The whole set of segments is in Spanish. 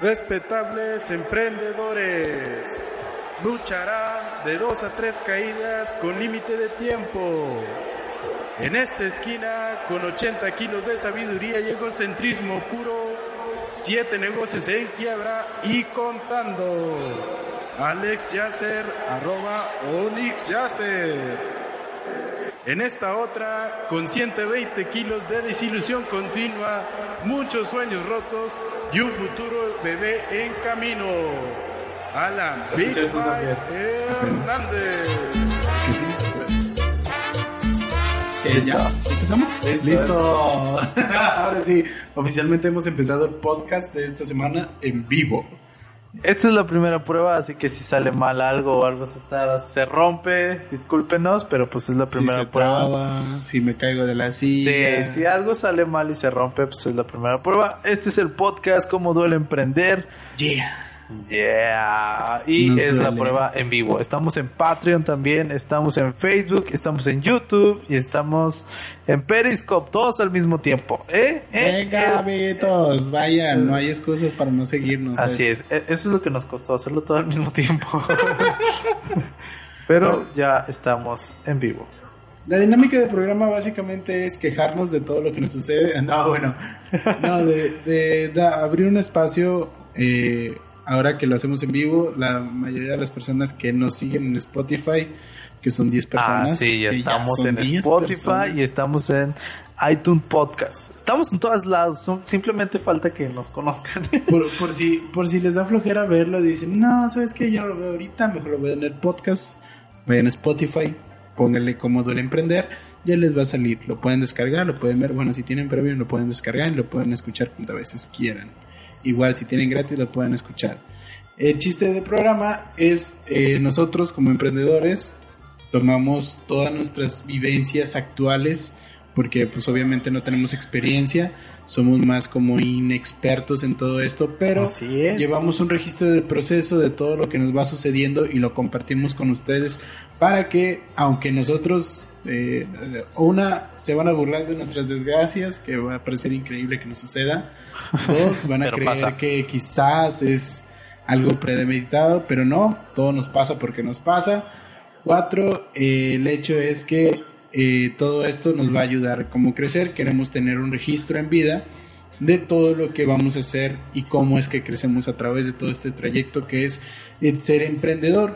Respetables emprendedores, lucharán de dos a tres caídas con límite de tiempo. En esta esquina, con 80 kilos de sabiduría y egocentrismo puro, siete negocios en quiebra y contando. Alex Yasser, arroba Onyx Yasser. En esta otra, con 120 kilos de desilusión continua, muchos sueños rotos y un futuro bebé en camino. Alan Big Hernández. ¿Ya? ¿Empezamos? Listo. Ahora sí, oficialmente hemos empezado el podcast de esta semana en vivo. Esta es la primera prueba, así que si sale mal algo o algo se, está, se rompe, discúlpenos, pero pues es la primera si se prueba. traba, si me caigo de la silla. Sí, si algo sale mal y se rompe, pues es la primera prueba. Este es el podcast Cómo duele emprender. Yeah. Yeah. Y Nos es la prueba en vivo. Estamos en Patreon también, estamos en Facebook, estamos en YouTube y estamos en Periscope, todos al mismo tiempo. ¿Eh? ¿Eh? Venga, ¿Eh? amiguitos, vayan, no hay excusas para no seguirnos. Así es, e- eso es lo que nos costó hacerlo todo al mismo tiempo. Pero ya estamos en vivo. La dinámica del programa básicamente es quejarnos de todo lo que nos sucede. No, bueno, no, de, de abrir un espacio. eh, ahora que lo hacemos en vivo, la mayoría de las personas que nos siguen en Spotify, que son 10 personas. ah, sí, ya estamos en 10 Spotify personas. y estamos en iTunes Podcast. Estamos en todos lados, son- simplemente falta que nos conozcan. Por, por si, por si les da flojera verlo, dicen, no, ¿sabes qué? Yo lo veo ahorita, mejor lo veo en el podcast. Vayan a Spotify, pónganle cómo duele emprender, ya les va a salir. Lo pueden descargar, lo pueden ver. Bueno, si tienen previo, lo pueden descargar y lo pueden escuchar cuantas veces quieran. Igual, si tienen gratis, lo pueden escuchar. El chiste del programa es eh, nosotros como emprendedores tomamos todas nuestras vivencias actuales porque pues obviamente no tenemos experiencia, somos más como inexpertos en todo esto, pero Así es. llevamos un registro del proceso de todo lo que nos va sucediendo y lo compartimos con ustedes para que aunque nosotros eh, una se van a burlar de nuestras desgracias, que va a parecer increíble que nos suceda, dos van a creer pasa. que quizás es algo premeditado, pero no, todo nos pasa porque nos pasa. Cuatro, eh, el hecho es que eh, todo esto nos va a ayudar como crecer. Queremos tener un registro en vida de todo lo que vamos a hacer y cómo es que crecemos a través de todo este trayecto que es el ser emprendedor.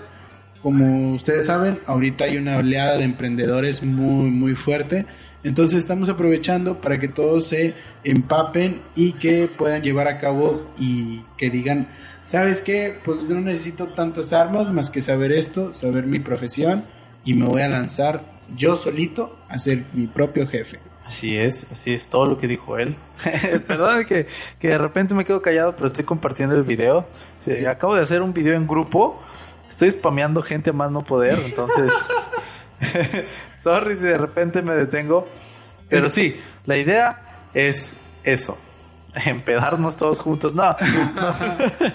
Como ustedes saben, ahorita hay una oleada de emprendedores muy, muy fuerte. Entonces estamos aprovechando para que todos se empapen y que puedan llevar a cabo y que digan, ¿sabes qué? Pues no necesito tantas armas más que saber esto, saber mi profesión y me voy a lanzar yo solito a ser mi propio jefe. Así es, así es todo lo que dijo él. Perdón que, que de repente me quedo callado, pero estoy compartiendo el video. Acabo de hacer un video en grupo. Estoy spameando gente a más no poder, entonces... Sorry si de repente me detengo. Pero sí, la idea es eso. Empedarnos todos juntos. No. no.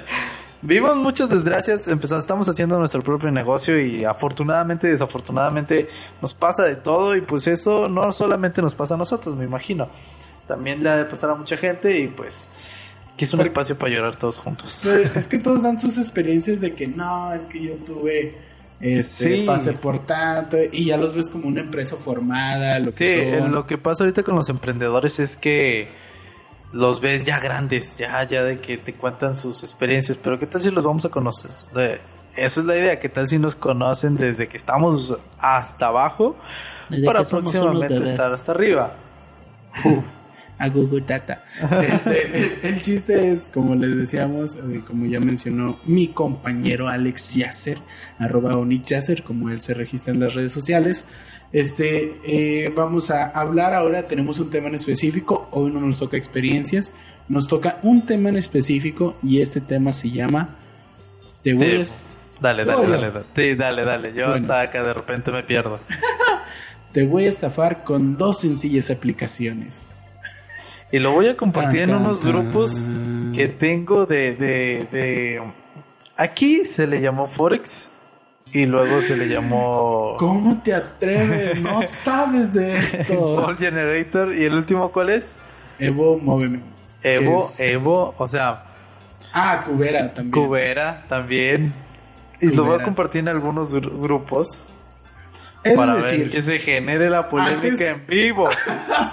Vimos muchas desgracias, empezamos, estamos haciendo nuestro propio negocio y afortunadamente, desafortunadamente nos pasa de todo y pues eso no solamente nos pasa a nosotros, me imagino. También le ha de pasar a mucha gente y pues aquí es un Porque- espacio para llorar todos juntos. Es que todos dan sus experiencias de que no, es que yo tuve este Sí. pase por tanto y ya los ves como una empresa formada, lo Sí, que son. lo que pasa ahorita con los emprendedores es que los ves ya grandes, ya, ya de que te cuentan sus experiencias, pero ¿qué tal si los vamos a conocer? De- esa es la idea, ¿qué tal si nos conocen desde que estamos hasta abajo Desde para que próximamente estar hasta arriba? A Google Data. Este, el, chiste es, como les decíamos, eh, como ya mencionó mi compañero Alex Yasser, arroba Onyx Yasser, como él se registra en las redes sociales. Este, eh, vamos a hablar ahora, tenemos un tema en específico, hoy no nos toca experiencias, nos toca un tema en específico y este tema se llama Te voy Te- a- Dale, dale, dale, dale. Sí, dale, dale. Yo Bueno. hasta acá de repente me pierdo. te voy a estafar con dos sencillas aplicaciones. Y lo voy a compartir en unos grupos que tengo de, de, de... Aquí se le llamó Forex y luego se le llamó ¿Cómo te atreves? No sabes de esto. Generator y el último ¿cuál es? Evo, móveme. Evo, Es- Evo, o sea, Ah, Cubera también. Cubera también. Y lo voy a compartir en algunos gru- grupos Es para decir, ver que se genere la polémica antes- en vivo.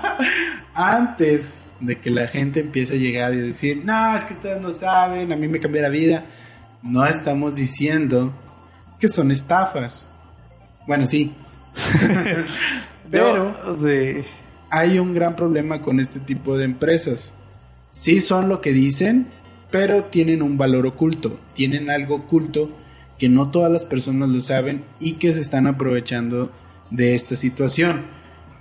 antes de que la gente empiece a llegar y decir, no, es que ustedes no saben, a mí me cambió la vida, no estamos diciendo que son estafas. Bueno, sí. Pero sí. hay un gran problema con este tipo de empresas. Sí son lo que dicen, pero tienen un valor oculto, tienen algo oculto que no todas las personas lo saben y que se están aprovechando de esta situación.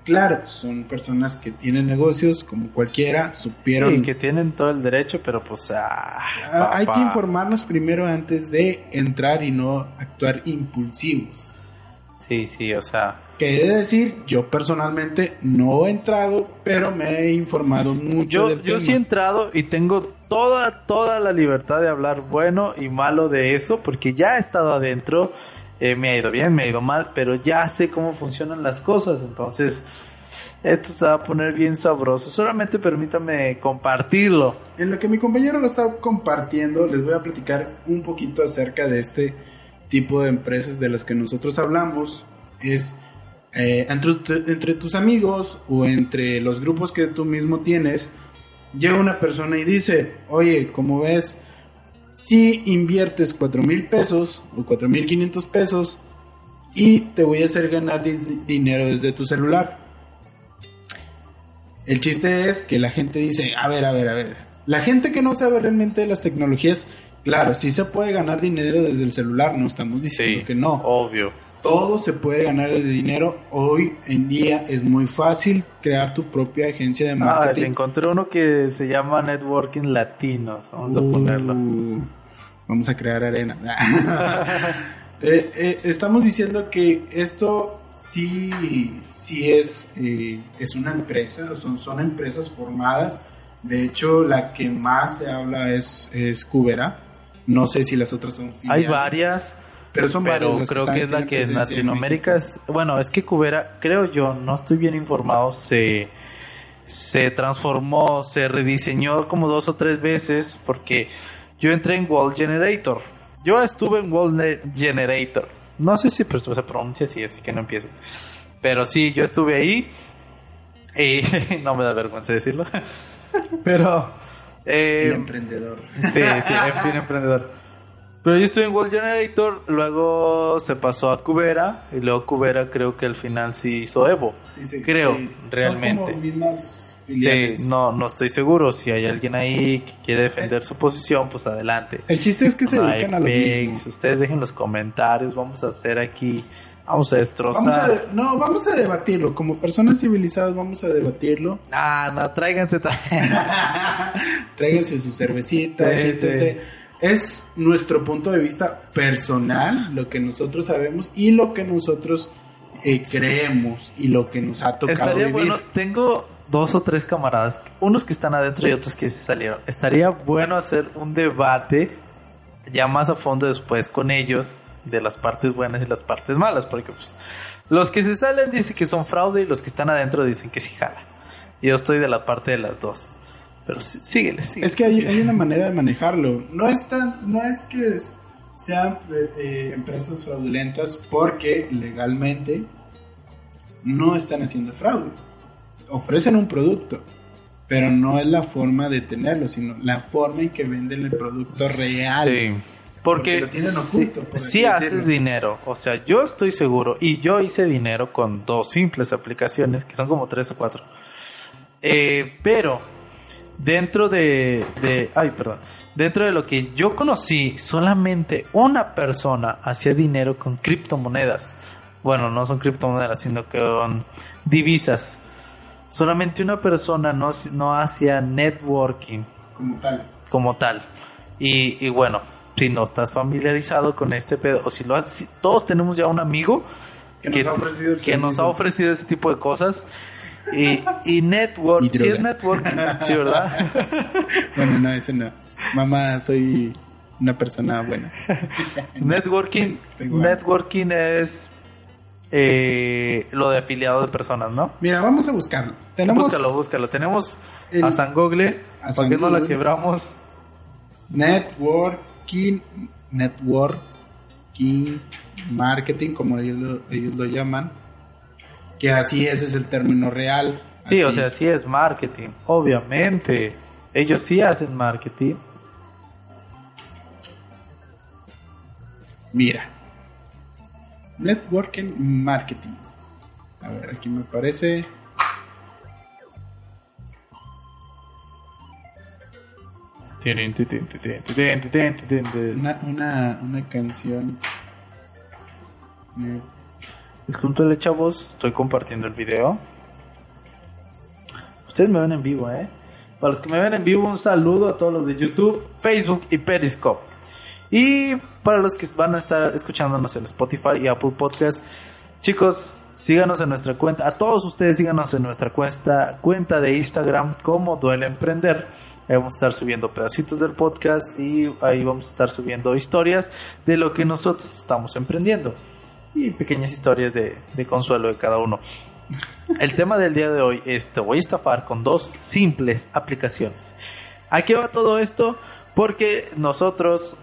Claro, son personas que tienen negocios como cualquiera, supieron... Sí, que tienen todo el derecho, pero pues... ah, Ah, hay que informarnos primero antes de entrar y no actuar impulsivos. Sí, sí, o sea... Que he de decir, yo personalmente no he entrado, pero me he informado mucho. Yo, del yo tema. sí he entrado y tengo toda, toda la libertad de hablar bueno y malo de eso, porque ya he estado adentro, eh, me ha ido bien, me ha ido mal, pero ya sé cómo funcionan las cosas, entonces esto se va a poner bien sabroso. Solamente permítame compartirlo. En lo que mi compañero lo está compartiendo, les voy a platicar un poquito acerca de este tipo de empresas de las que nosotros hablamos. Es eh, entre, entre tus amigos o entre los grupos que tú mismo tienes, llega una persona y dice, oye, como ves, si inviertes cuatro mil pesos o cuatro mil quinientos pesos y te voy a hacer ganar dinero desde tu celular. El chiste es que la gente dice, a ver, a ver, a ver. La gente que no sabe realmente de las tecnologías, claro, sí se puede ganar dinero desde el celular, no estamos diciendo que no. obvio. Todo se puede ganar desde dinero. Hoy en día es muy fácil crear tu propia agencia de Ah, marketing. encontré uno que se llama Networking Latinos, vamos a ponerlo. Uh, vamos a crear arena. Eh, eh, estamos diciendo que esto sí, sí es, eh, es una empresa, son, son empresas formadas. De hecho, la que más se habla es, es Cubera. No sé si las otras son Hay filiales, varias, pero son creo que es la que en Latinoamérica es, bueno, es que Cubera, creo yo, no estoy bien informado, se se transformó, se rediseñó como dos o tres veces porque yo entré en Wall Generator. Yo estuve en Wall Ne- Generator. No sé si pero se pronuncia así, así que no empiezo. Pero sí, yo estuve ahí y no me da vergüenza decirlo. Pero eh, El emprendedor. Sí, sí, en fin, emprendedor. Pero yo estuve en World Generator, luego se pasó a Cubera, y luego Cubera creo que al final sí hizo Evo. Sí, sí, Creo, sí. realmente. Son como mismas filiales. Sí, no, no estoy seguro. Si hay alguien ahí que quiere defender su posición, pues adelante. El chiste es que se dedican a lo mismo. Ustedes dejen los comentarios, vamos a hacer aquí, vamos a destrozar. Vamos a, no, vamos a debatirlo. Como personas civilizadas vamos a debatirlo. Ah, no, tráiganse también. Tráiganse su cervecita, Sí, siéntense. Es nuestro punto de vista personal, lo que nosotros sabemos y lo que nosotros eh, creemos y lo que nos ha tocado Estaría vivir. bueno, tengo dos o tres camaradas, unos que están adentro y otros que se salieron. Estaría bueno hacer un debate ya más a fondo después con ellos de las partes buenas y las partes malas, porque pues los que se salen dicen que son fraude y los que están adentro dicen que sí jala. Yo estoy de la parte de las dos. Pero sí- síguele, síguele. Es que hay, hay una manera de manejarlo. No es, tan, no es que es- sean eh, empresas fraudulentas porque legalmente no están haciendo fraude. Ofrecen un producto, pero no es la forma de tenerlo, sino la forma en que venden el producto real. Sí. Porque, Porque lo tienen sí- oculto, por así sí haces dinero. O sea, yo estoy seguro. Y yo hice dinero con dos simples aplicaciones, que son como tres o cuatro. Eh, pero dentro de, de. Ay, perdón. Dentro de lo que yo conocí, solamente una persona hacía dinero con criptomonedas. Bueno, no son criptomonedas, sino que con divisas. Solamente una persona no, no hacía networking Como tal. como tal. Y, y bueno, si no estás familiarizado con este pedo, o si lo has- si todos tenemos ya un amigo Que que, nos ha ofrecido el que nos ha servicio. ofrecido ese tipo de cosas. Y, y network, Y sí es networking, sí, ¿verdad? Bueno, no, ese no. Mamá, soy una persona buena. networking, networking es eh, lo de afiliado de personas, ¿no? Mira, vamos a buscarlo. Tenemos Búscalo, búscalo. Tenemos el- a San Google, a ¿por qué San no la quebramos? Networking, networking marketing, como ellos lo, ellos lo llaman. Que así ese es el término real. Sí, o Así sea, es. sí es marketing, obviamente. Ellos sí hacen marketing. Mira. Networking marketing. A ver, aquí me parece. Una, una, una canción. Discúlpenle, chavos, estoy compartiendo el video. Ustedes me ven en vivo, ¿eh? Para los que me ven en vivo, un saludo a todos los de YouTube, Facebook y Periscope. Y para los que van a estar escuchándonos en Spotify y Apple Podcast, chicos, síganos en nuestra cuenta. A todos ustedes, síganos en nuestra cuenta, cuenta de Instagram, como Duele Emprender. Ahí vamos a estar subiendo pedacitos del podcast y ahí vamos a estar subiendo historias de lo que nosotros estamos emprendiendo y pequeñas historias de, de consuelo de cada uno. El tema del día de hoy es te voy a estafar con dos simples aplicaciones. ¿A qué va todo esto? Porque nosotros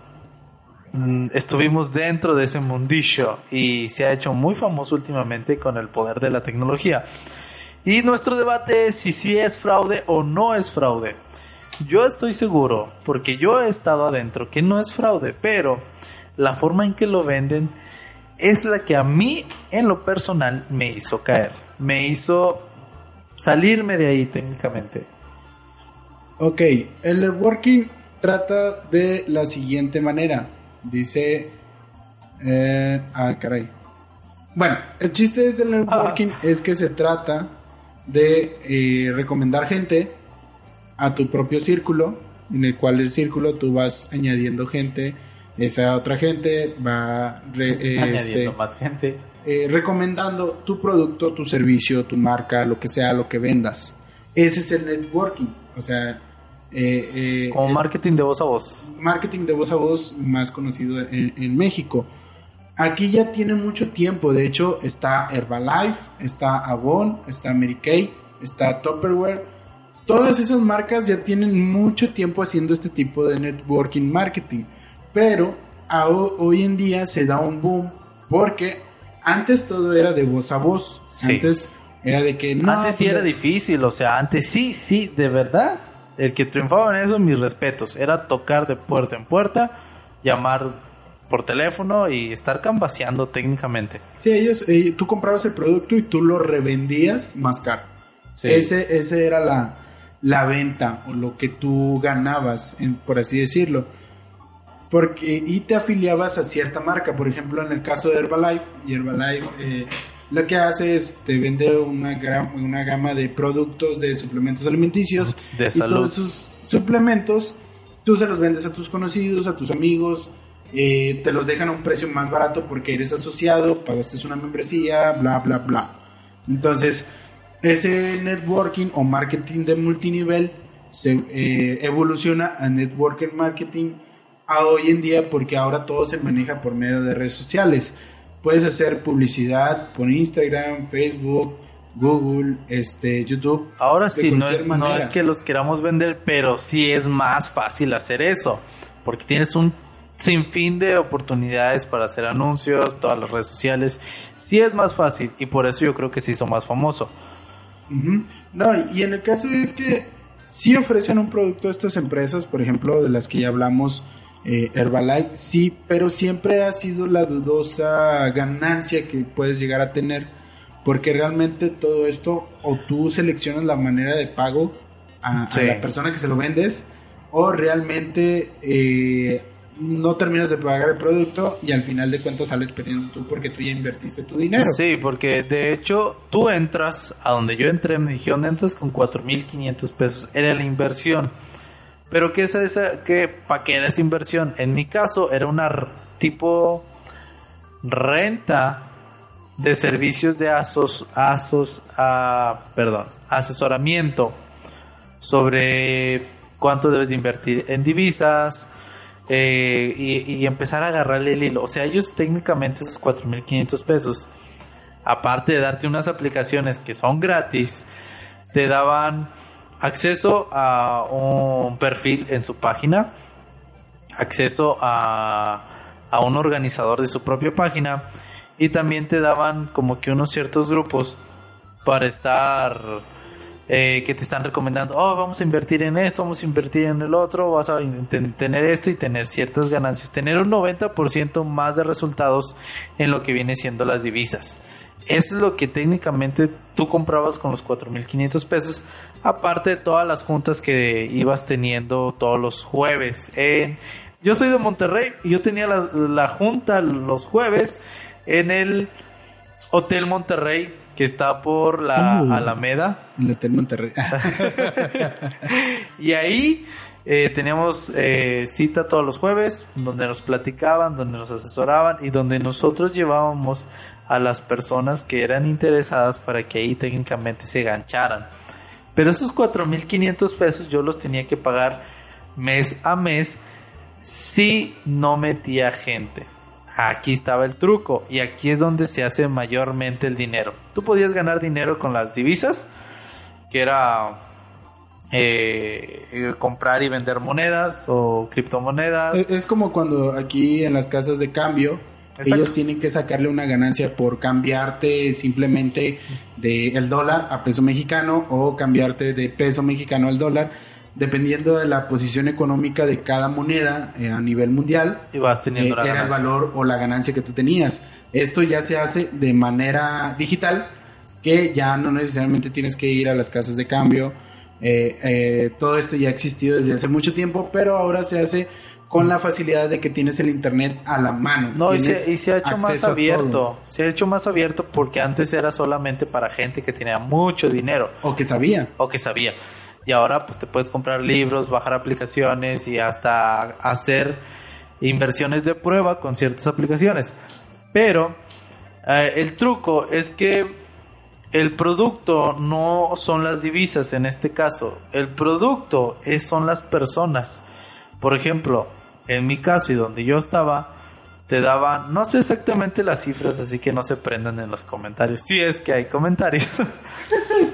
mm, estuvimos dentro de ese mundillo y se ha hecho muy famoso últimamente con el poder de la tecnología. Y nuestro debate es si sí es fraude o no es fraude. Yo estoy seguro, porque yo he estado adentro, que no es fraude, pero la forma en que lo venden es la que a mí, en lo personal, me hizo caer. Me hizo salirme de ahí técnicamente. Ok, el networking trata de la siguiente manera. Dice... eh, ah, caray. Bueno, el chiste del networking es que se trata de eh, recomendar gente a tu propio círculo, en el cual el círculo tú vas añadiendo gente, esa otra gente va re- Añadiendo este, más gente. eh, recomendando tu producto, tu servicio, tu marca, lo que sea, lo que vendas. Ese es el networking, o sea, eh, eh, Como marketing de voz a voz. marketing de voz a voz más conocido en, en México. Aquí ya tiene mucho tiempo, de hecho está Herbalife, está Avon, está Mary Kay, está Tupperware. Todas esas marcas ya tienen mucho tiempo haciendo este tipo de networking marketing, pero a hoy en día se da un boom porque antes todo era de voz a voz, Sí. antes era de que no, antes sí pues, era difícil, o sea, antes sí, sí, de verdad. El que triunfaba en eso, mis respetos, era tocar de puerta en puerta, llamar por teléfono y estar cambaseando técnicamente. Sí, ellos, eh, tú comprabas el producto y tú lo revendías más caro. Ese, ese era la, la venta o lo que tú ganabas, en- por así decirlo. Porque, y te afiliabas a cierta marca. Por ejemplo, en el caso de Herbalife, y Herbalife eh, lo que hace es te vende una, gra- una gama de productos de suplementos alimenticios. De y salud. todos esos suplementos tú se los vendes a tus conocidos, a tus amigos. eh, te los dejan a un precio más barato porque eres asociado, pagaste una membresía, bla, bla, bla. Entonces, ese networking o marketing de multinivel se eh, evoluciona a networking marketing a hoy en día porque ahora todo se maneja por medio de redes sociales. Puedes hacer publicidad por Instagram, Facebook, Google, este, YouTube. Ahora sí, no es, no es que los queramos vender, pero sí es más fácil hacer eso, porque tienes un sinfín de oportunidades para hacer anuncios, todas las redes sociales, sí es más fácil y por eso yo creo que se hizo más famoso. Ujú. No, y en el caso es que sí ofrecen un producto a estas empresas, por ejemplo, de las que ya hablamos, eh, Herbalife, sí, pero siempre ha sido la dudosa ganancia que puedes llegar a tener, porque realmente todo esto, o tú seleccionas la manera de pago a, la persona que se lo vendes, o realmente eh, no terminas de pagar el producto y al final de cuentas sales perdiendo tú porque tú ya invertiste tu dinero. Sí, porque de hecho tú entras a donde yo entré, me dijeron entras con 4.500 pesos, era la inversión. Pero ¿qué es esa? ¿Qué, ¿Para qué era esa inversión? En mi caso era una tipo renta de servicios de asos, asos, ah, perdón, asesoramiento sobre cuánto debes de invertir en divisas eh, y, y empezar a agarrarle el hilo. O sea, ellos técnicamente esos 4.500 pesos, aparte de darte unas aplicaciones que son gratis, te daban acceso a un perfil en su página. Acceso a, a un organizador de su propia página. Y también te daban como que unos ciertos grupos para estar eh, que te están recomendando, oh, vamos a invertir en esto, vamos a invertir en el otro, vas a ten- tener esto y tener ciertas ganancias, tener un 90% más de resultados en lo que viene siendo las divisas. Es lo que técnicamente tú comprabas con los 4.500 pesos, aparte de todas las juntas que ibas teniendo todos los jueves. Yo soy de Monterrey y yo tenía la, la junta los jueves en el Hotel Monterrey, que está por la Uh. Alameda. El Hotel Monterrey. Y ahí eh, teníamos eh, cita todos los jueves, donde nos platicaban, donde nos asesoraban y donde nosotros llevábamos a las personas que eran interesadas para que ahí técnicamente se gancharan. Pero esos 4.500 pesos yo los tenía que pagar mes a mes si no metía gente. Aquí estaba el truco y aquí es donde se hace mayormente el dinero. Tú podías ganar dinero con las divisas, que era eh, eh, comprar y vender monedas o criptomonedas. Es, es como cuando aquí en las casas de cambio Exacto. ellos tienen que sacarle una ganancia por cambiarte simplemente de el dólar a peso mexicano o cambiarte de peso mexicano al dólar dependiendo de la posición económica de cada moneda eh, a nivel mundial y vas eh, teniendo la era el valor o la ganancia que tú tenías. Esto ya se hace de manera digital, que ya no necesariamente tienes que ir a las casas de cambio. Eh, eh, todo esto ya ha existido desde hace mucho tiempo, pero ahora se hace con la facilidad de que tienes el internet a la mano. No, y se, y se ha hecho más abierto. Se ha hecho más abierto porque antes era solamente para gente que tenía mucho dinero O que sabía. o que sabía. Y ahora pues te puedes comprar libros, bajar aplicaciones y hasta hacer inversiones de prueba con ciertas aplicaciones. Pero eh, el truco es que el producto no son las divisas en este caso. El producto es, son las personas. Por ejemplo, en mi caso y donde yo estaba, te daban, no sé exactamente las cifras, así que no se prendan en los comentarios. Si es que hay comentarios.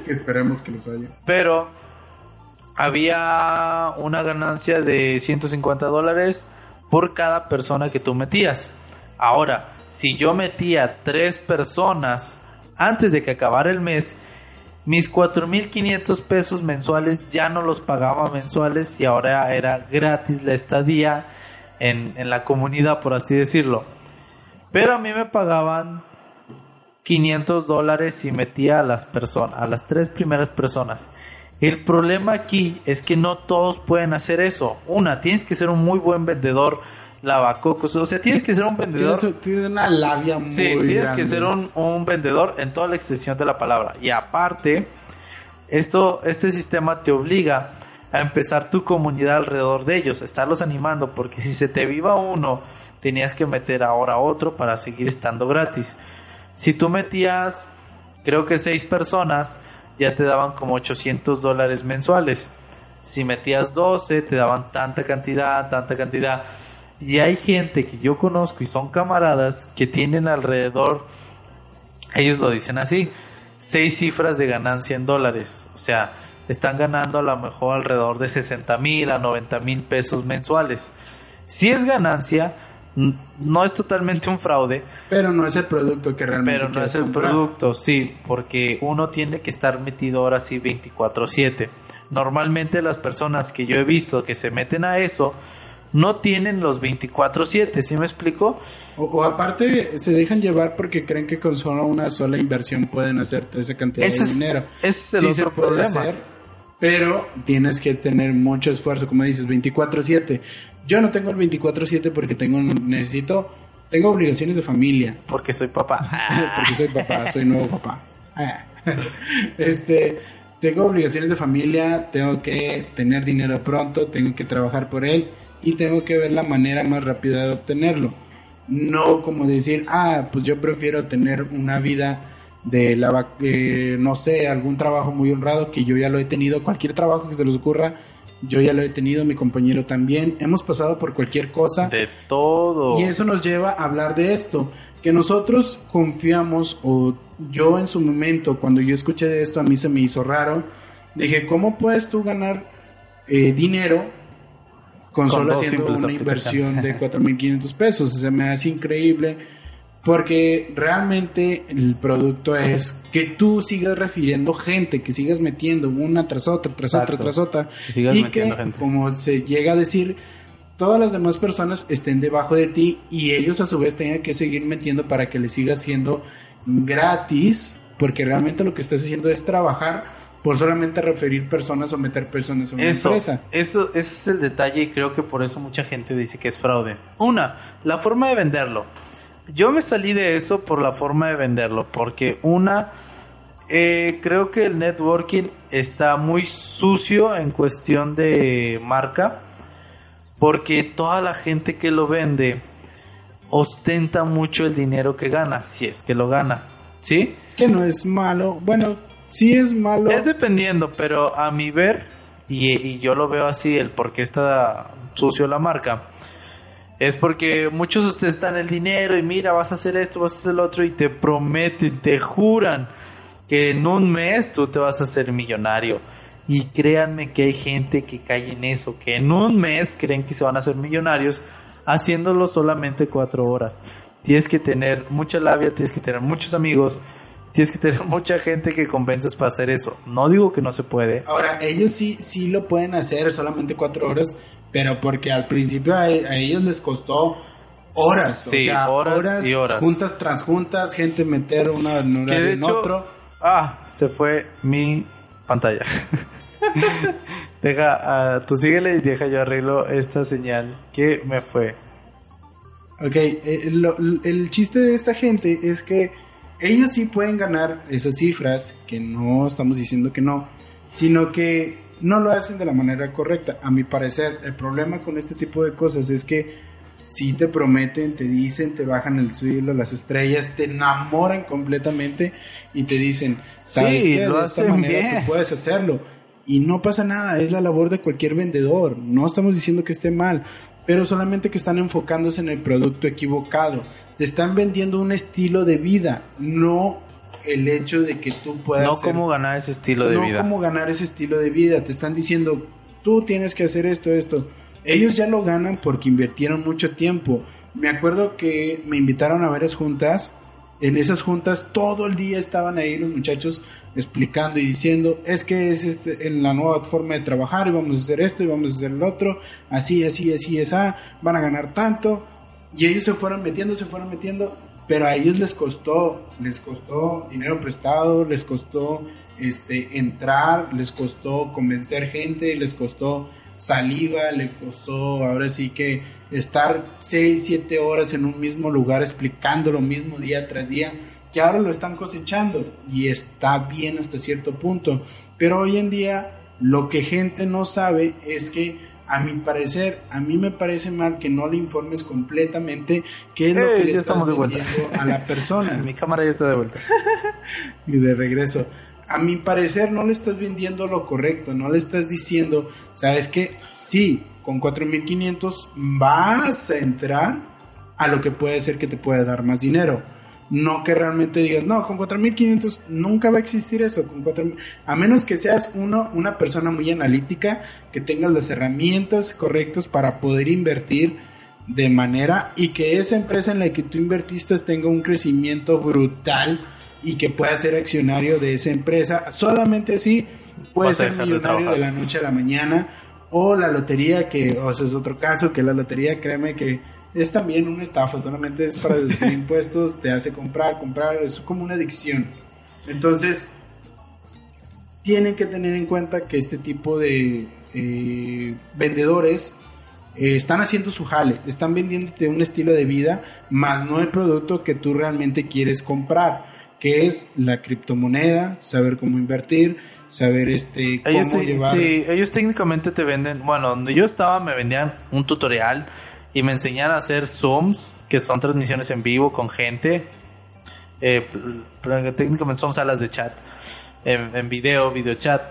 Que esperemos que los haya. Pero había una ganancia de 150 dólares por cada persona que tú metías. Ahora, si yo metía tres personas antes de que acabara el mes, mis 4.500 pesos mensuales ya no los pagaba mensuales y ahora era gratis la estadía en, en la comunidad, por así decirlo. Pero a mí me pagaban 500 dólares si metía a las personas, a las tres primeras personas. El problema aquí es que no todos pueden hacer eso. Una, tienes que ser un muy buen vendedor lavacocos, o sea, tienes que ser un vendedor. Tienes, tienes una labia muy Sí, tienes grande. que ser un, un vendedor en toda la extensión de la palabra. Y aparte, esto, este sistema te obliga a empezar tu comunidad alrededor de ellos, estarlos animando, porque si se te viva uno, tenías que meter ahora otro para seguir estando gratis. Si tú metías, creo que seis personas, ya te daban como 800 dólares mensuales. Si metías 12, te daban tanta cantidad, tanta cantidad. Y hay gente que yo conozco y son camaradas que tienen alrededor, ellos lo dicen así, seis cifras de ganancia en dólares. O sea, están ganando a lo mejor alrededor de 60 mil a 90 mil pesos mensuales. Si es ganancia, no es totalmente un fraude, Pero no es el producto que realmente pero no es el comprar. producto, sí, porque uno tiene que estar metido ahora sí 24/7. Normalmente las personas que yo he visto que se meten a eso no tienen los 24/7, ¿sí me explico? O, o aparte se dejan llevar porque creen que con solo una sola inversión pueden hacer esa cantidad Ese de es- dinero. ese es el se otro puede problema. hacer, pero tienes que tener mucho esfuerzo, como dices, 24/7. Yo no tengo el 24/7 porque tengo necesito tengo obligaciones de familia, Porque soy papá. porque soy papá, soy nuevo papá. Este, tengo obligaciones de familia, tengo que tener dinero pronto, tengo que trabajar por él y tengo que ver la manera más rápida de obtenerlo. No como decir, ah, pues yo prefiero tener una vida de la, eh, no sé, algún trabajo muy honrado que yo ya lo he tenido, cualquier trabajo que se les ocurra, yo ya lo he tenido, mi compañero también, hemos pasado por cualquier cosa. De todo. Y eso nos lleva a hablar de esto, que nosotros confiamos, o yo en su momento, cuando yo escuché de esto, a mí se me hizo raro. Dije, ¿cómo puedes tú ganar eh, dinero con, Con solo haciendo una inversión de 4.500 pesos. Se me hace increíble porque realmente el producto es que tú sigas refiriendo gente, que sigas metiendo una tras otra, tras Exacto. otra, tras otra. Que sigas y metiendo que, gente. como se llega a decir, todas las demás personas estén debajo de ti y ellos a su vez tengan que seguir metiendo para que les siga siendo gratis, porque realmente lo que estás haciendo es trabajar por solamente referir personas o meter personas a una Eso, empresa. eso ese es el detalle y creo que por eso mucha gente dice que es fraude. Una, la forma de venderlo. Yo me salí de eso por la forma de venderlo, porque una, eh, creo que el networking está muy sucio en cuestión de marca, porque toda la gente que lo vende ostenta mucho el dinero que gana, si es que lo gana, ¿sí? Que no es malo. Bueno, sí es malo. Es dependiendo, pero a mi ver, y, y yo lo veo así, el por qué está sucio la marca, es porque muchos ostentan el dinero y mira, vas a hacer esto, vas a hacer lo otro y te prometen, te juran que en un mes tú te vas a hacer millonario. Y créanme que hay gente que cae en eso, que en un mes creen que se van a hacer millonarios haciéndolo solamente cuatro horas. Tienes que tener mucha labia, tienes que tener muchos amigos, tienes que tener mucha gente que convences para hacer eso. No digo que no se puede. Ahora, ellos sí, sí lo pueden hacer solamente cuatro horas, pero porque al principio a, a ellos les costó horas. Sí, horas y horas. Juntas tras juntas, gente meter una en de en hecho, otro. ah, se fue mi pantalla. deja, ah, tú síguele y deja yo arreglo esta señal que me fue. Ok, eh, lo- el chiste de esta gente es que ellos sí pueden ganar esas cifras, que no estamos diciendo que no, sino que no lo hacen de la manera correcta. A mi parecer, el problema con este tipo de cosas es que si te prometen, te dicen, te bajan el suelo, las estrellas, te enamoran completamente y te dicen, ¿sabes Sí, lo De esta manera bien. tú puedes hacerlo. Y no pasa nada, es la labor de cualquier vendedor. No estamos diciendo que esté mal, pero solamente que están enfocándose en el producto equivocado. Te están vendiendo un estilo de vida, no el hecho de que tú puedas No ser- cómo ganar ese estilo de no vida. cómo ganar ese estilo de vida. Te están diciendo, tú tienes que hacer esto, esto. Ellos ya lo ganan porque invirtieron mucho tiempo. Me acuerdo que me invitaron a varias juntas. En esas juntas todo el día estaban ahí los muchachos explicando y diciendo, es que es este, en la nueva forma de trabajar y vamos a hacer esto y vamos a hacer lo otro, así, así, así, esa, van a ganar tanto. Y ellos se fueron metiendo, se fueron metiendo, pero a ellos les costó, les costó dinero prestado, les costó este entrar, les costó convencer gente, les costó saliva, les costó ahora sí que estar 6, 7 horas en un mismo lugar explicando lo mismo día tras día, que ahora lo están cosechando y está bien hasta cierto punto, pero hoy en día lo que gente no sabe es que a mi parecer, a mí me parece mal que no le informes completamente qué es lo Eh, que le estás vendiendo a la persona. Mi cámara ya está de vuelta. y de regreso. A mi parecer no le estás vendiendo lo correcto, no le estás diciendo, ¿sabes qué? Sí, con 4500 vas a entrar a lo que puede ser que te pueda dar más dinero. No que realmente digas, no, con 4500 nunca va a existir eso. Con 4, a menos que seas uno, una persona muy analítica, que tengas las herramientas correctas para poder invertir de manera y que esa empresa en la que tú invertiste tenga un crecimiento brutal y que pueda ser accionario de esa empresa. Solamente así puede Vas a ser de millonario de, trabajar. la noche a la mañana. O la lotería, que o sea, es otro caso, que la lotería, créeme que es también una estafa, solamente es para deducir impuestos, te hace comprar, comprar, es como una adicción. Entonces, tienen que tener en cuenta que este tipo de eh, vendedores eh, están haciendo su jale, están vendiéndote un estilo de vida, más no el producto que tú realmente quieres comprar, que es la criptomoneda, saber cómo invertir, saber este cómo Ellos, te- llevar. sí, ellos técnicamente te venden, bueno, donde yo estaba me vendían un tutorial y me enseñaron a hacer Zooms, que son transmisiones en vivo con gente. Eh, técnicamente son salas de chat, en, en video, video chat,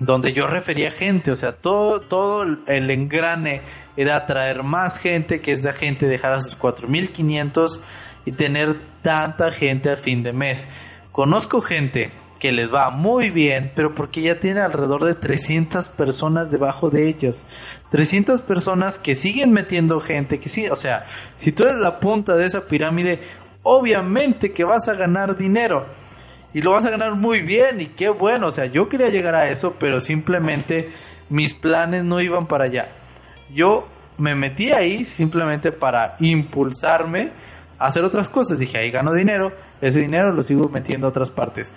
donde yo refería gente, o sea, todo, todo el engrane era atraer más gente, que esa gente dejara sus 4500 y tener tanta gente al fin de mes. Conozco gente que les va muy bien, pero porque ya tiene alrededor de 300 personas debajo de ellos. 300 personas que siguen metiendo gente, que sí, o sea, si tú eres la punta de esa pirámide, obviamente que vas a ganar dinero. Y lo vas a ganar muy bien y qué bueno, o sea, yo quería llegar a eso, pero simplemente mis planes no iban para allá. Yo me metí ahí simplemente para impulsarme a hacer otras cosas. Dije, ahí gano dinero, ese dinero lo sigo metiendo a otras partes.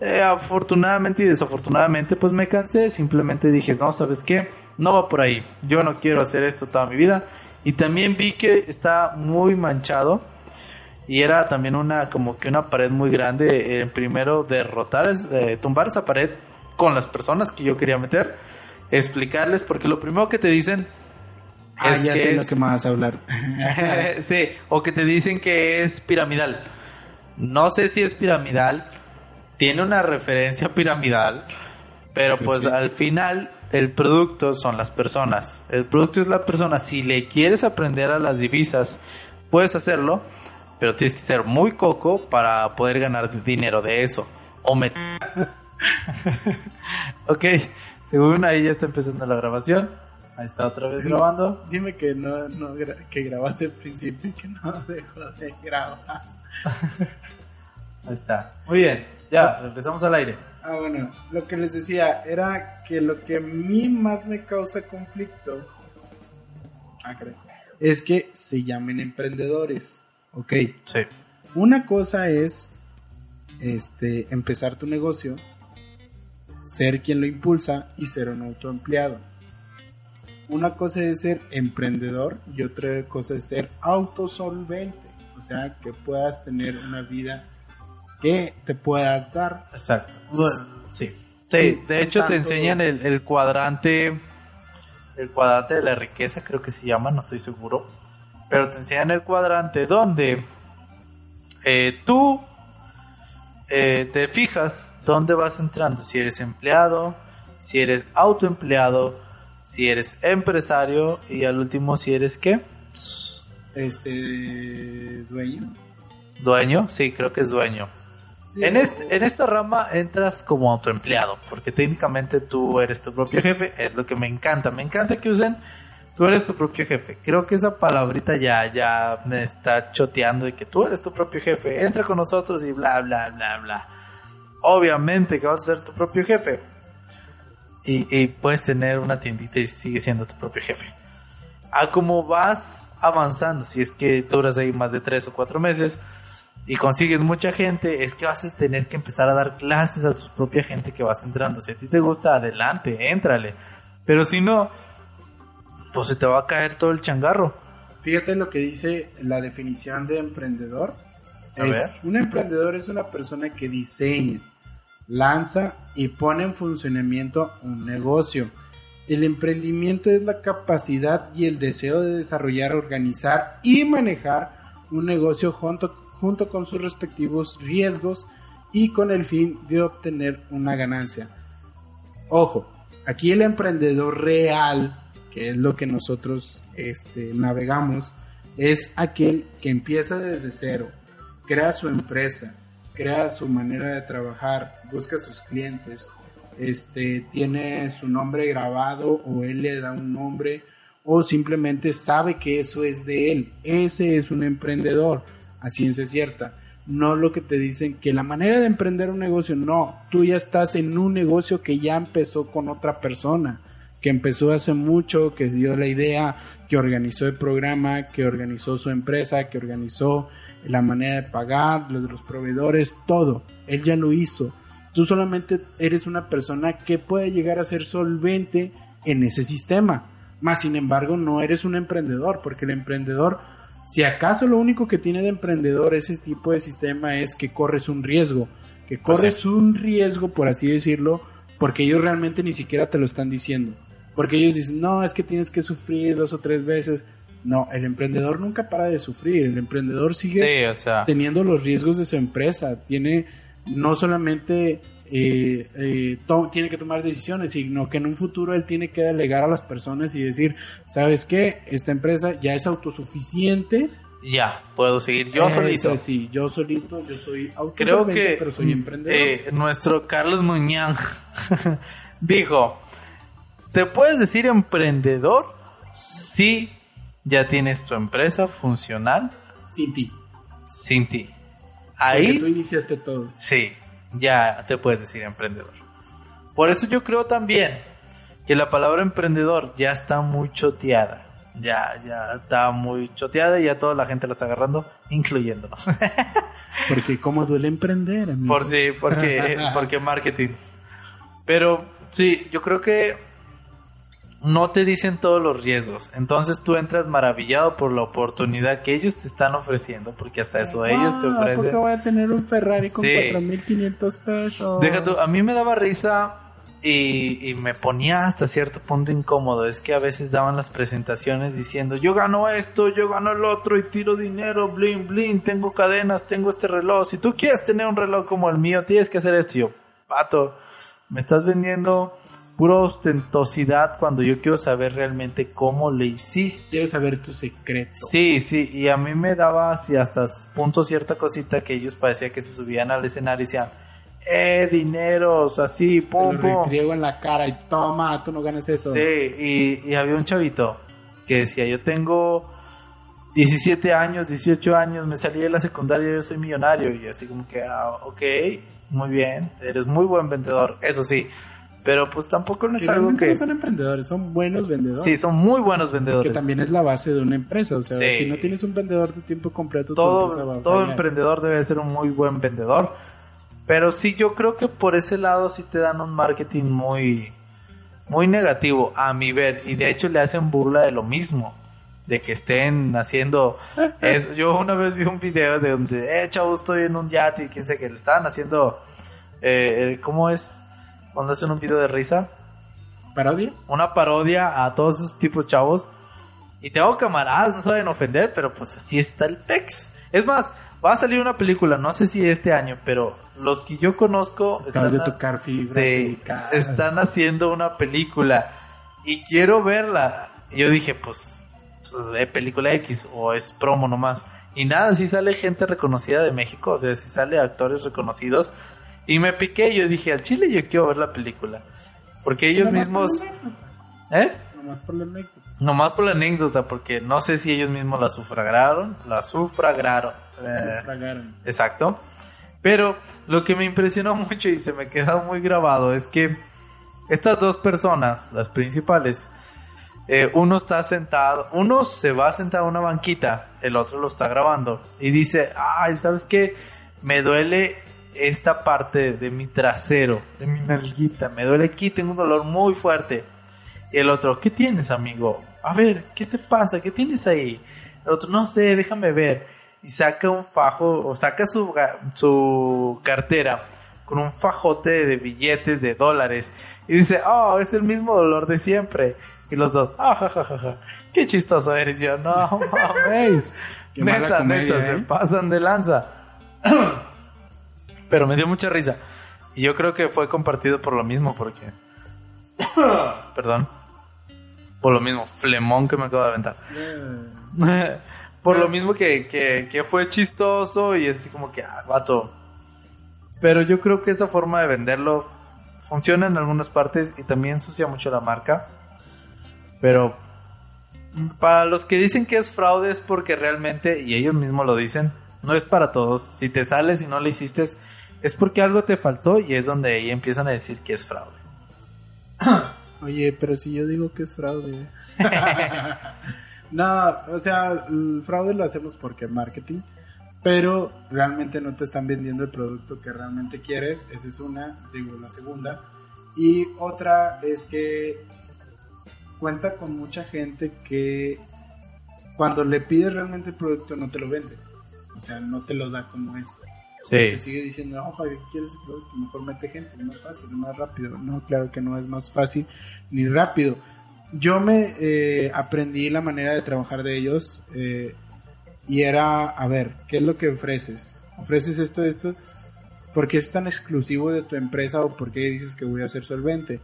Eh, afortunadamente y desafortunadamente pues me cansé, simplemente dije, no, ¿sabes qué? No va por ahí, yo no quiero hacer esto toda mi vida. Y también vi que está muy manchado y era también una como que una pared muy grande. Eh, primero derrotar, eh, tumbar esa pared con las personas que yo quería meter, explicarles, porque lo primero que te dicen ah, es ya que sé lo que me vas a hablar. sí, o que te dicen que es piramidal. No sé si es piramidal, tiene una referencia piramidal, pero pues, al final el producto son las personas. El producto es la persona. Si le quieres aprender a las divisas, puedes hacerlo, pero tienes que ser muy coco para poder ganar dinero de eso. O meter. ok, según ahí ya está empezando la grabación. Ahí está otra vez grabando. Dime que no, no que grabaste al principio y que no dejó de grabar. ahí está. Muy bien. Ya, empezamos al aire. Ah, bueno, lo que les decía era que lo que a mí más me causa conflicto ah, es que se llamen emprendedores. Ok. Sí. Una cosa es este, empezar tu negocio, ser quien lo impulsa y ser un autoempleado. Una cosa es ser emprendedor y otra cosa es ser autosolvente. O sea, que puedas tener una vida que te puedas dar. Exacto. sí. sí. de hecho te enseñan el, cuadrante, el cuadrante de la riqueza, creo que se llama, no estoy seguro. Pero te enseñan el cuadrante donde eh, tú eh, te fijas dónde vas entrando, si eres empleado, si eres autoempleado, si eres empresario y al último si eres qué? Este dueño. Dueño, sí, creo que es dueño en, este, en esta rama entras como autoempleado, porque técnicamente tú eres tu propio jefe, es lo que me encanta. Me encanta que usen tú eres tu propio jefe. Creo que esa palabrita ya, ya me está choteando de que tú eres tu propio jefe. Entra con nosotros y bla, bla, bla, bla. Obviamente que vas a ser tu propio jefe. Y, y puedes tener una tiendita y sigue siendo tu propio jefe. A cómo vas avanzando, si es que duras ahí más de tres o cuatro meses, y consigues mucha gente, es que vas a tener que empezar a dar clases a tu propia gente que vas entrando. Si a ti te gusta, adelante, éntrale. Pero si no, pues se te va a caer todo el changarro. Fíjate lo que dice la definición de emprendedor. es, Un emprendedor es una persona que diseña, lanza y pone en funcionamiento un negocio. El emprendimiento es la capacidad y el deseo de desarrollar, organizar y manejar un negocio junto, junto con sus respectivos riesgos y con el fin de obtener una ganancia. Ojo, aquí el emprendedor real, que es lo que nosotros este, navegamos, es aquel que empieza desde cero, crea su empresa, crea su manera de trabajar, busca sus clientes, este, tiene su nombre grabado o él le da un nombre o simplemente sabe que eso es de él. Ese es un emprendedor a ciencia cierta. No lo que te dicen que la manera de emprender un negocio, no, tú ya estás en un negocio que ya empezó con otra persona, que empezó hace mucho, que dio la idea, que organizó el programa, que organizó su empresa, que organizó la manera de pagar, los, los proveedores, todo. Él ya lo hizo. Tú solamente eres una persona que puede llegar a ser solvente en ese sistema. Más sin embargo, no eres un emprendedor, porque el emprendedor si acaso lo único que tiene de emprendedor ese tipo de sistema es que corres un riesgo, que corres un riesgo, por así decirlo, porque ellos realmente ni siquiera te lo están diciendo. Porque ellos dicen, no, es que tienes que sufrir dos o tres veces. No, el emprendedor nunca para de sufrir. El emprendedor sigue teniendo los riesgos de su empresa. Tiene no solamente eh, eh, tiene que tomar decisiones, sino que en un futuro él tiene que delegar a las personas y decir, ¿sabes qué? Esta empresa ya es autosuficiente ya, puedo seguir yo Eso solito. Sí, yo solito, yo soy Creo que pero soy emprendedor. eh, nuestro Carlos Muñán dijo, ¿te puedes decir emprendedor si ya tienes tu empresa funcional Sin ti. sin ti? Porque tú Ahí iniciaste todo. sí, ya te puedes decir emprendedor. Por eso yo creo también que la palabra emprendedor ya está muy choteada. Ya, ya está muy choteada y ya toda la gente la está agarrando, incluyéndonos. Porque cómo duele emprender. Por sí, porque, porque marketing. Pero sí, yo creo que no te dicen todos los riesgos. Entonces tú entras maravillado por la oportunidad que ellos te están ofreciendo, porque hasta eso ellos te Ah, ¿a poco ofrecen. voy a tener un Ferrari con Sí. 4.500 pesos? Deja tú, a mí me daba risa y, y me ponía hasta cierto punto incómodo. Es que a veces daban las presentaciones diciendo, yo gano esto, yo gano el otro y tiro dinero, blin, blin, tengo cadenas, tengo este reloj. Si tú quieres tener un reloj como el mío, tienes que hacer esto. Y yo, pato, me estás vendiendo pura ostentosidad cuando yo quiero saber realmente cómo le hiciste. Quiero saber tu secreto. Sí, sí, y a mí me daba así hasta punto cierta cosita que ellos parecía que se subían al escenario y decían, eh, dineros, así, Te pum, lo pum. retriego en la cara y toma, tú no ganas eso. Sí, y, y había un chavito que decía, yo tengo 17 años, 18 años, me salí de la secundaria, yo soy millonario. Y así como que, ah, ok, muy bien, eres muy buen vendedor, eso sí. Pero pues tampoco no Que es algo que... no son emprendedores, son buenos vendedores. Sí, son muy buenos Que vendedores. también es la base de una empresa. O sea, Sí. si no tienes un vendedor de tiempo completo, tu empresa va todo, a todo emprendedor debe ser un muy buen vendedor. Pero sí, yo creo que por ese lado sí te dan un marketing muy, muy negativo a mi ver. Y de hecho le hacen burla de lo mismo. De que estén haciendo... es- yo una vez vi un video de donde, eh, chavo, estoy en un yate y quién sé qué. Le estaban haciendo... eh, eh, ¿Cómo es? Cuando hacen un video de risa ¿Parodia? una parodia a todos esos tipos chavos. Y tengo camaradas, no saben ofender, pero pues así está el pex. Es más, va a salir una película, no sé si este año, pero los que yo conozco Acabas de tocar delicadas. están haciendo una película y quiero verla. Y yo dije, pues, pues, es película X o es promo nomás. Y nada, si sale gente reconocida de México, o sea, si sale actores reconocidos. Y me piqué, yo dije, al chile yo quiero ver la película. Porque ellos Nomás mismos... por ¿Eh? Nomás por la anécdota. Nomás por la anécdota, porque no sé si ellos mismos la sufragaron. La sufragaron. Eh, Sufragaron. exacto. Pero lo que me impresionó mucho y se me quedó muy grabado es que estas dos personas, las principales, eh, uno está sentado, uno se va a sentar a una banquita, el otro lo está grabando y dice, ay, ¿sabes qué? Me duele esta parte de mi trasero, de mi nalguita, me duele aquí, tengo un dolor muy fuerte. Y el otro, ¿qué tienes, amigo? A ver, ¿qué te pasa? ¿Qué tienes ahí? El otro, no sé, déjame ver. Y saca un fajo, o saca su, su cartera con un fajote de billetes de dólares. Y dice, oh, es el mismo dolor de siempre. Y los dos, ah, ja, ja, ja, ja. Qué chistoso eres. Y yo, no mames. Neta, comedia, neta, ¿eh? se pasan de lanza. Pero me dio mucha risa. Y yo creo que fue compartido por lo mismo, porque. Perdón. Por lo mismo, flemón que me acabo de aventar. Por lo mismo que, que, que fue chistoso y es así como que, ah, vato. Pero yo creo que esa forma de venderlo funciona en algunas partes y también ensucia mucho la marca. Pero mm, para los que dicen que es fraude es porque realmente, y ellos mismos lo dicen, no es para todos. Si te sales y no lo hiciste, es porque algo te faltó y es donde ahí empiezan a decir que es fraude. Oye, pero si yo digo que es fraude. no, o sea, el fraude lo hacemos porque marketing, pero realmente no te están vendiendo el producto que realmente quieres. Esa es una, digo, la segunda. Y otra es que cuenta con mucha gente que cuando le pides realmente el producto no te lo vende. O sea, no te lo da como es. Te sigue diciendo, no, ¿para qué quieres ese producto? Mejor mete gente, es más fácil, es más rápido. No, claro que no es más fácil ni rápido. Yo me eh, aprendí la manera de trabajar de ellos eh, y era, a ver, ¿qué es lo que ofreces? ¿Ofreces esto, esto? ¿Por qué es tan exclusivo de tu empresa o por qué dices que voy a ser solvente?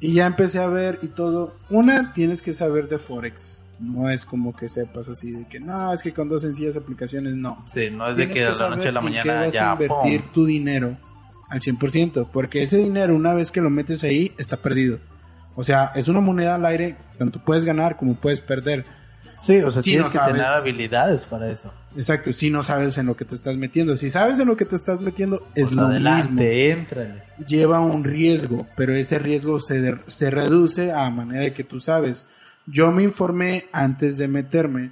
Y ya empecé a ver y todo. Una, tienes que saber de Forex. No es como que sepas así de que no, es que con dos sencillas aplicaciones no. Sí, no es de que de la noche a la mañana vas ya. a invertir ¡pum! tu dinero al 100%, porque ese dinero una vez que lo metes ahí está perdido. O sea, es una moneda al aire, tanto puedes ganar como puedes perder. Sí, o sea, Sí, tienes no que sabes. tener habilidades para eso. Exacto, si no sabes en lo que te estás metiendo. Si sabes en lo que te estás metiendo, es Pues lo adelante, mismo. Lleva un riesgo, pero ese riesgo se, se reduce a manera de que tú sabes. Yo me informé antes de meterme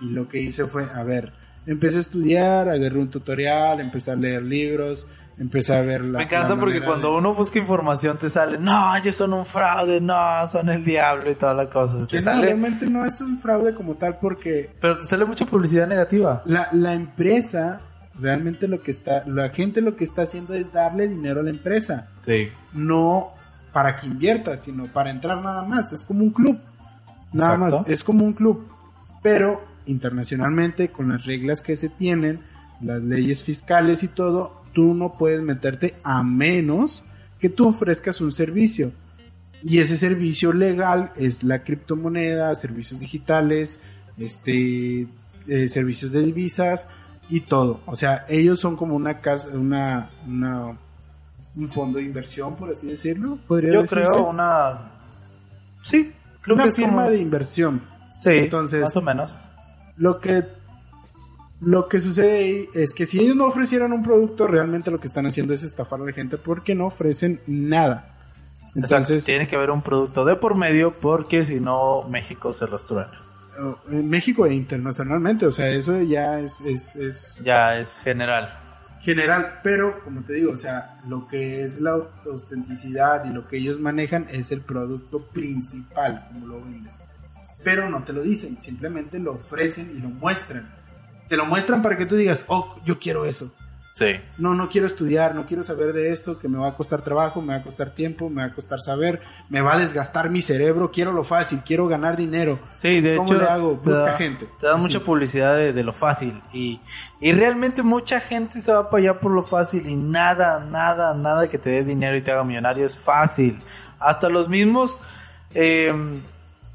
y lo que hice fue, a ver, empecé a estudiar, agarré un tutorial, empecé a leer libros, empecé a ver la... Me encanta la porque cuando de- uno busca información te sale, no, ellos son un fraude, no, son el diablo y toda la cosa. Que Te no, sale, realmente no es un fraude como tal porque pero te sale mucha publicidad negativa. la, la empresa, realmente lo que está, la gente lo que está haciendo es darle dinero a la empresa. Sí. no para que inviertas, sino para entrar nada más. Es como un club. Nada Exacto. más, es como un club. Pero internacionalmente, con las reglas que se tienen, las leyes fiscales y todo, tú no puedes meterte a menos que tú ofrezcas un servicio. Y ese servicio legal es la criptomoneda, servicios digitales, este, eh, servicios de divisas y todo. O sea, ellos son como una casa, una, una un fondo de inversión, por así decirlo. Podría Yo decirse. creo una... Sí, creo una que es firma como... de inversión. Sí, Entonces- más o menos. Lo que lo que sucede ahí es que si ellos no ofrecieran un producto, realmente lo que están haciendo es estafar a la gente porque no ofrecen nada. Exacto, Entonces, tiene que haber un producto de por medio porque si no México se los truena. eh, en México e internacionalmente, o sea, eso ya es, es, es Ya es general. General, pero como te digo, o sea, lo que es la autenticidad y lo que ellos manejan es el producto principal, como lo venden. Pero no te lo dicen, simplemente lo ofrecen y lo muestran. Te lo muestran para que tú digas, oh, yo quiero eso. Sí. No, no quiero estudiar, no quiero saber de esto, que me va a costar trabajo, me va a costar tiempo, me va a costar saber, me va a desgastar mi cerebro, quiero lo fácil, quiero ganar dinero. Sí, de ¿Cómo hecho, le hago? te Busca da- gente. Te da Así. mucha publicidad de, de lo fácil y, y realmente mucha gente se va para allá por lo fácil y nada, nada, nada que te dé dinero y te haga millonario es fácil. Hasta los mismos eh,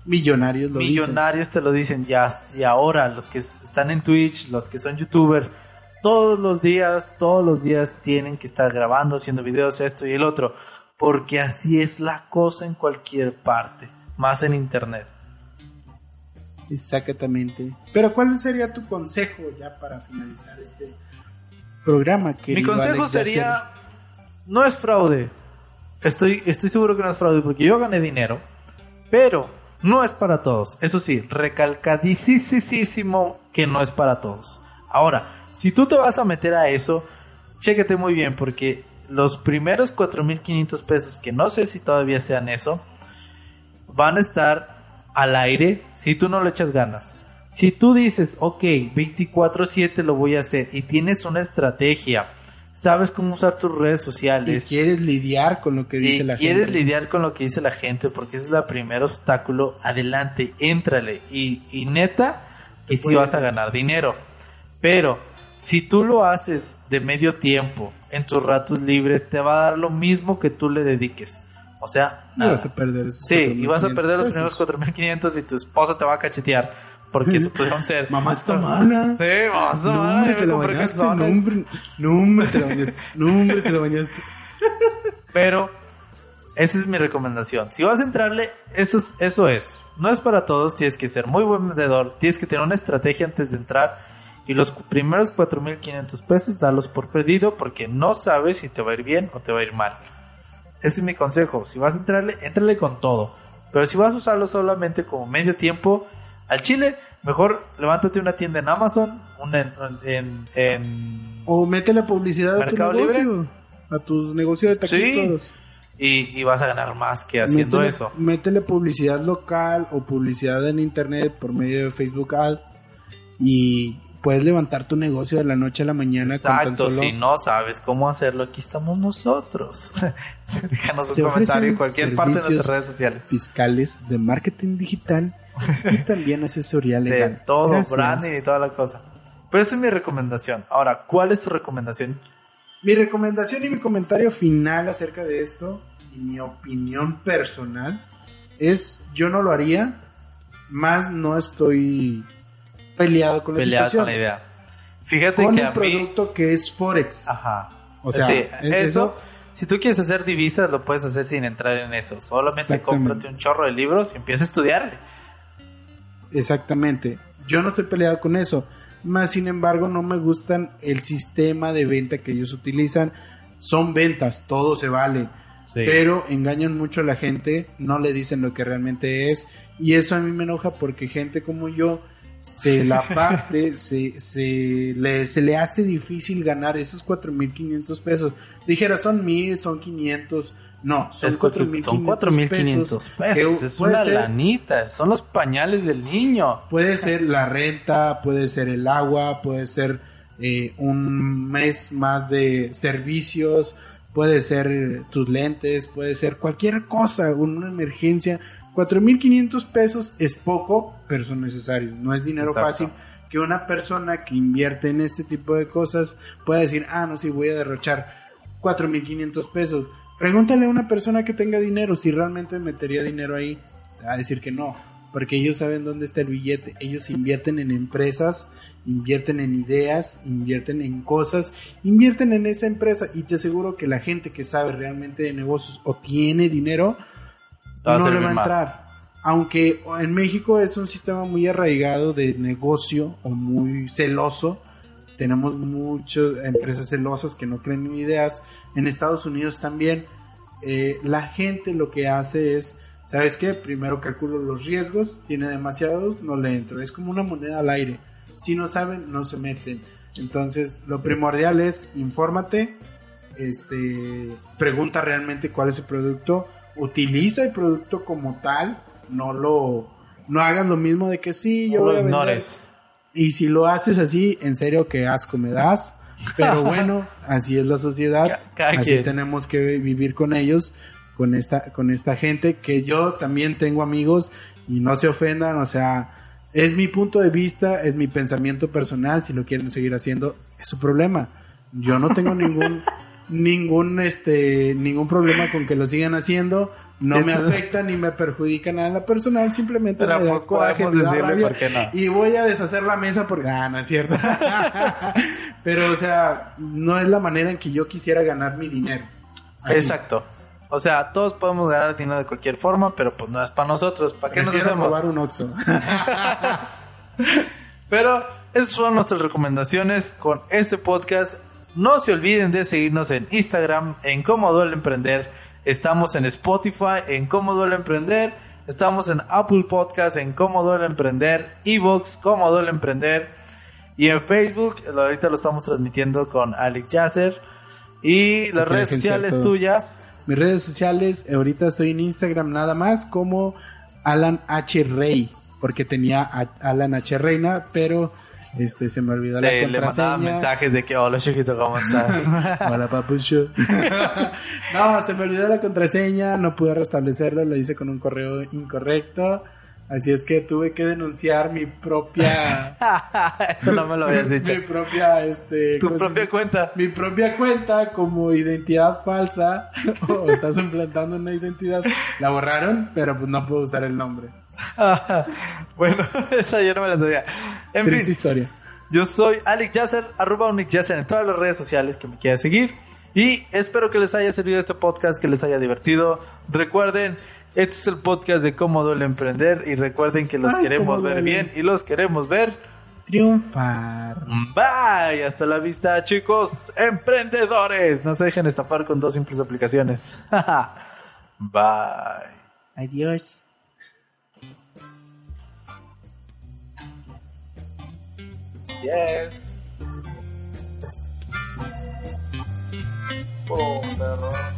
Millonarios lo dicen. millonarios te lo dicen ya y ahora los que están en Twitch, los que son youtubers, todos los días, todos los días tienen que estar grabando, haciendo videos, esto y el otro, porque así es la cosa en cualquier parte, más en internet. Exactamente. Pero ¿cuál sería tu consejo ya para finalizar este programa? Mi consejo sería, no es fraude. Estoy, estoy seguro que no es fraude porque yo gané dinero, pero no es para todos. Eso sí, recalcadísimo que no es para todos. Ahora, si tú te vas a meter a eso, chéquete muy bien porque los primeros 4.500 pesos, que no sé si todavía sean eso, van a estar al aire si tú no le echas ganas. Si tú dices, ok, 24/7 lo voy a hacer y tienes una estrategia, sabes cómo usar tus redes Y sociales quieres lidiar con lo que dice y la quieres gente. lidiar con lo que dice la gente porque ese es el primer obstáculo, adelante, éntrale y, y neta que sí puede- vas a ganar dinero. Pero si tú lo haces de medio tiempo, en tus ratos libres, te va a dar lo mismo que tú le dediques. O sea, Y nada. vas a perder esos Sí, y vas a 4,500 perder los primeros 4500 y tu esposa te va a cachetear porque eso pudieron ser. Mamá está mala. Sí, mamá está No, mala. hombre, te bañaste. No, hombre, no, hombre, te la bañaste. No, hombre, te la bañaste. Pero esa es mi recomendación. Si vas a entrarle, eso es, eso es. No es para todos, tienes que ser muy buen vendedor, tienes que tener una estrategia antes de entrar y los primeros 4.500 pesos dalos por perdido porque no sabes si te va a ir bien o te va a ir mal. Ese es mi consejo. Si vas a entrarle, entrale con todo. Pero si vas a usarlo solamente como medio tiempo, al chile, mejor levántate una tienda en Amazon, una en, en, en- O métele publicidad a tu ¿Mercado negocio. A tu negocio de Sí. taquitos. y, y vas a ganar más que haciendo métele, eso. Métele publicidad local o publicidad en internet por medio de Facebook Ads y puedes levantar tu negocio de la noche a la mañana con Exacto, tan solo si no sabes cómo hacerlo, aquí estamos nosotros. Déjanos un comentario en cualquier parte de nuestras redes sociales. fiscales de marketing digital y también asesoría De legal. todo, Gracias. branding y toda la cosa. Pero esa es mi recomendación. Ahora, ¿cuál es tu recomendación? Mi recomendación y mi comentario final acerca de esto y mi opinión personal es yo no lo haría más no estoy peleado con la situación. con la idea. Fíjate Con que un a mí... producto que es Forex. Ajá. O sea, Sí, es- eso, si tú quieres hacer divisas, lo puedes hacer sin entrar en eso. Solamente cómprate un chorro de libros y empieza a estudiarle. Exactamente. Yo no estoy peleado con eso. Más sin embargo, no me gustan el sistema de venta que ellos utilizan. Son ventas, todo se vale. Pero engañan mucho a la gente, no le dicen lo que realmente es. Y eso a mí me enoja porque gente como yo se la parte, se, se, le, se le hace difícil ganar esos 4.500 pesos. Dijera, son 1.000, son 500. No, son Es cuatro- 4.500 son 4.500 pesos. que Es una ser- lanita. Son los pañales del niño. Puede ser la renta, puede ser el agua, puede ser eh, un mes más de servicios, puede ser tus lentes, puede ser cualquier cosa, una emergencia. 4.500 pesos es poco, pero son necesarios. No es dinero Exacto. fácil que una persona que invierte en este tipo de cosas pueda decir, ah, no, sí, voy a derrochar 4.500 pesos. Pregúntale a una persona que tenga dinero si realmente metería dinero ahí. Te va a decir que no, porque ellos saben dónde está el billete. Ellos invierten en empresas, invierten en ideas, invierten en cosas, invierten en esa empresa y te aseguro que la gente que sabe realmente de negocios o tiene dinero A no le va a más. entrar. Aunque en México es un sistema muy arraigado de negocio o muy celoso, tenemos muchas empresas celosas que no creen en ideas. En Estados Unidos también. Eh, la gente lo que hace es, ¿sabes qué? Primero calculo los riesgos, tiene demasiados, no le entro. Es como una moneda al aire. Si no saben, no se meten. Entonces, lo primordial es infórmate, este, pregunta realmente cuál es el producto, utiliza el producto como tal, no lo, no hagas lo mismo de que sí, yo No voy lo a ignores. Y si lo haces así, en serio que asco me das. Pero bueno, así es la sociedad. Así tenemos que vivir con ellos, con esta, con esta gente que yo también tengo amigos y no se ofendan, o sea, es mi punto de vista, es mi pensamiento personal, si lo quieren seguir haciendo, es su problema. Yo no tengo ningún ningún este ningún problema con que lo sigan haciendo, no me afecta ni me perjudica nada en la personal, simplemente Pero me da pues coraje, me da rabia, por qué no. y voy a deshacer la mesa porque ah, no es cierto. Pero o sea, no es la manera en que yo quisiera ganar mi dinero. Así. Exacto. O sea, todos podemos ganar dinero de cualquier forma, pero pues no es para nosotros. ¿Para qué nos hacemos? robar un Oxxo. Pero esas son nuestras recomendaciones con este podcast. No se olviden de seguirnos en Instagram, en Cómo Duele Emprender. Estamos en Spotify, en Cómo Duele Emprender. Estamos en Apple Podcast, en Cómo Duele Emprender. Evox, Cómo Duele Emprender. Y en Facebook, ahorita lo estamos transmitiendo con Alex Yasser. Y las redes sociales tuyas. Mis redes sociales, ahorita estoy en Instagram nada más como Alan H. Rey, porque tenía a Alan H. Reina, pero este se me olvidó la le mandaba mensajes de que, hola chiquito, ¿cómo estás? Hola, papucho. no, se me olvidó la contraseña, no pude restablecerlo, lo hice con un correo incorrecto. Así es que tuve que denunciar mi propia. Eso no me lo habías dicho. Mi propia, este. Tu ¿cómo se propia cuenta. Mi propia cuenta como identidad falsa. o estás implantando una identidad. La borraron, pero pues no puedo usar el nombre. bueno, esa yo no me la sabía. En Triste fin, historia. yo soy Alex Yasser, arroba Onyx Yasser en todas las redes sociales que me quieran seguir. Y espero que les haya servido este podcast, que les haya divertido. Recuerden, este es el podcast de cómo duele emprender. Y recuerden que los Ay, queremos ver duele. bien y los queremos ver. Triunfar. Bye, hasta la vista, chicos, emprendedores. No se dejen estafar con dos simples aplicaciones. Bye. Adiós. Yes. Oh, perro.